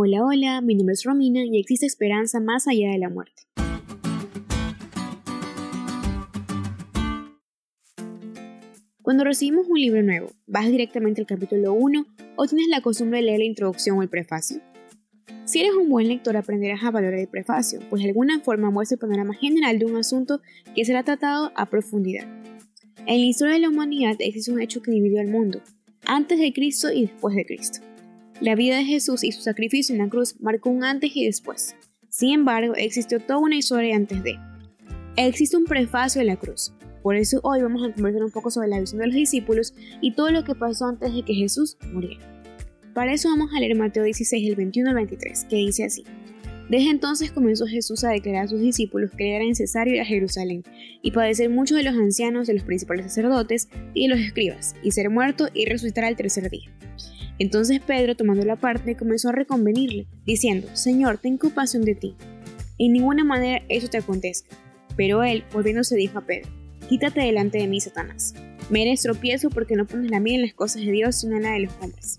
Hola, hola, mi nombre es Romina y existe esperanza más allá de la muerte. Cuando recibimos un libro nuevo, ¿vas directamente al capítulo 1 o tienes la costumbre de leer la introducción o el prefacio? Si eres un buen lector aprenderás a valorar el prefacio, pues de alguna forma muestra el panorama general de un asunto que será tratado a profundidad. En la historia de la humanidad existe un hecho que dividió al mundo, antes de Cristo y después de Cristo. La vida de Jesús y su sacrificio en la cruz marcó un antes y después. Sin embargo, existió toda una historia antes de. Existe un prefacio en la cruz. Por eso hoy vamos a conversar un poco sobre la visión de los discípulos y todo lo que pasó antes de que Jesús muriera. Para eso vamos a leer Mateo 16, el 21 al 23, que dice así. Desde entonces comenzó Jesús a declarar a sus discípulos que era necesario ir a Jerusalén y padecer muchos de los ancianos, de los principales sacerdotes y de los escribas, y ser muerto y resucitar al tercer día. Entonces Pedro, tomando la parte, comenzó a reconvenirle, diciendo, Señor, ten compasión de ti. En ninguna manera eso te acontezca. Pero él, volviéndose, dijo a Pedro, Quítate delante de mí, Satanás. Me eres tropiezo porque no pones la mira en las cosas de Dios, sino en la de los hombres.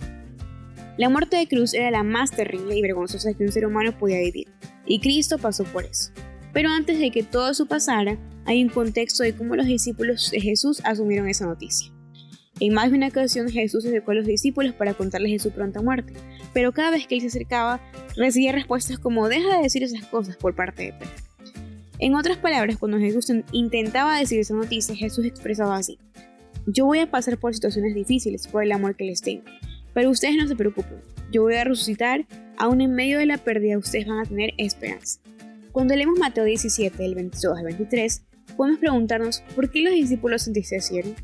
La muerte de cruz era la más terrible y vergonzosa que un ser humano podía vivir, y Cristo pasó por eso. Pero antes de que todo eso pasara, hay un contexto de cómo los discípulos de Jesús asumieron esa noticia. En más de una ocasión Jesús se acercó a los discípulos para contarles de su pronta muerte, pero cada vez que él se acercaba recibía respuestas como deja de decir esas cosas por parte de Pedro. En otras palabras, cuando Jesús intentaba decir esa noticia, Jesús expresaba así, yo voy a pasar por situaciones difíciles por el amor que les tengo, pero ustedes no se preocupen, yo voy a resucitar, aún en medio de la pérdida ustedes van a tener esperanza. Cuando leemos Mateo 17, del 22 al 23, podemos preguntarnos por qué los discípulos se entristecieron.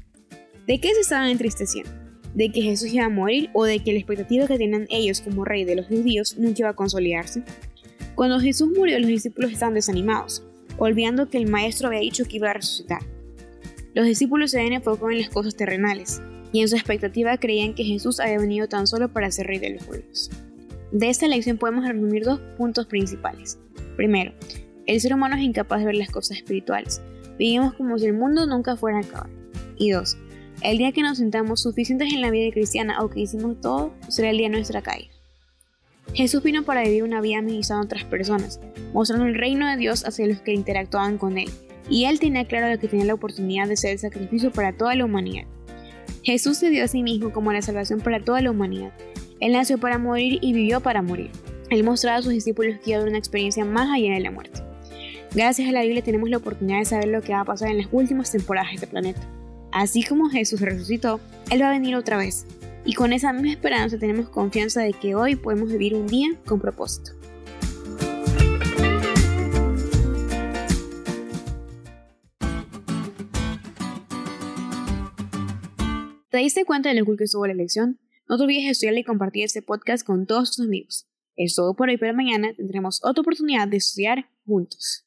¿De qué se estaban entristeciendo? ¿De que Jesús iba a morir o de que la expectativa que tenían ellos como rey de los judíos nunca iba a consolidarse? Cuando Jesús murió, los discípulos estaban desanimados, olvidando que el Maestro había dicho que iba a resucitar. Los discípulos se enfocado en las cosas terrenales, y en su expectativa creían que Jesús había venido tan solo para ser rey de los pueblos. De esta lección podemos resumir dos puntos principales. Primero, el ser humano es incapaz de ver las cosas espirituales. Vivimos como si el mundo nunca fuera a acabar. Y dos, el día que nos sentamos suficientes en la vida cristiana o que hicimos todo, será el día de nuestra caída. Jesús vino para vivir una vida administrando a otras personas, mostrando el reino de Dios hacia los que interactuaban con Él, y Él tenía claro que tenía la oportunidad de ser el sacrificio para toda la humanidad. Jesús se dio a sí mismo como la salvación para toda la humanidad. Él nació para morir y vivió para morir. Él mostraba a sus discípulos que iba a haber una experiencia más allá de la muerte. Gracias a la Biblia tenemos la oportunidad de saber lo que va a pasar en las últimas temporadas de este planeta. Así como Jesús resucitó, Él va a venir otra vez. Y con esa misma esperanza tenemos confianza de que hoy podemos vivir un día con propósito. ¿Te diste cuenta de lo cool que estuvo la elección? No te olvides de estudiar y compartir este podcast con todos tus amigos. Es todo por hoy, pero mañana tendremos otra oportunidad de estudiar juntos.